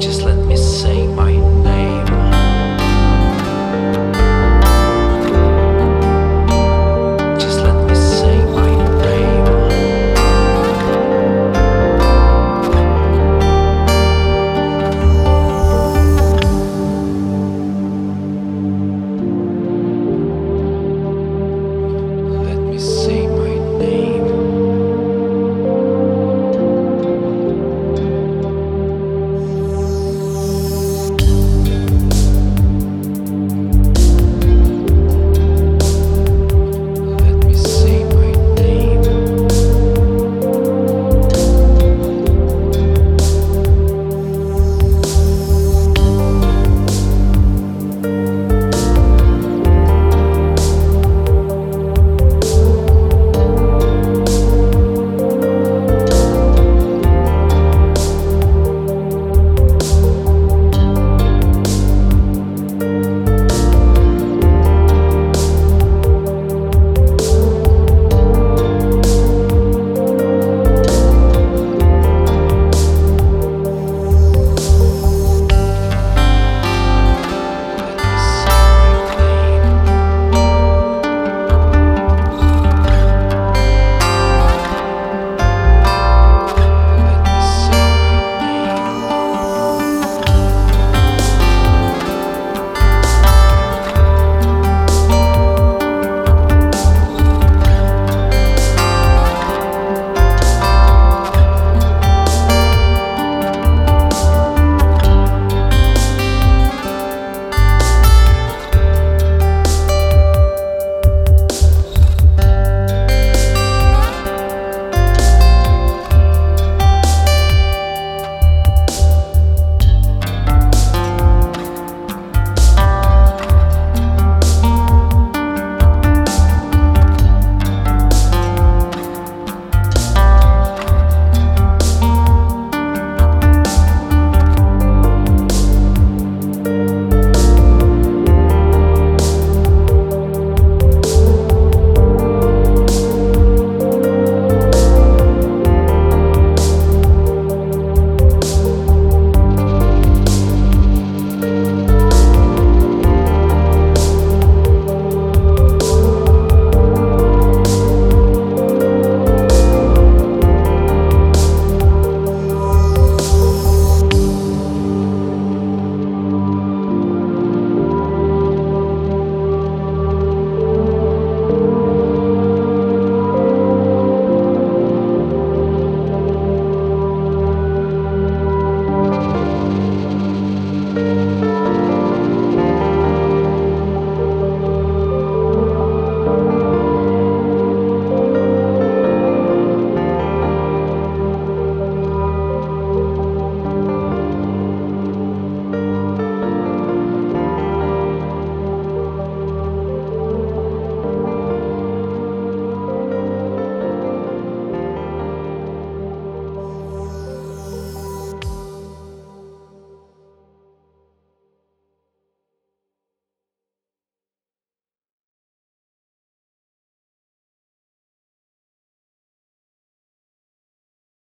just let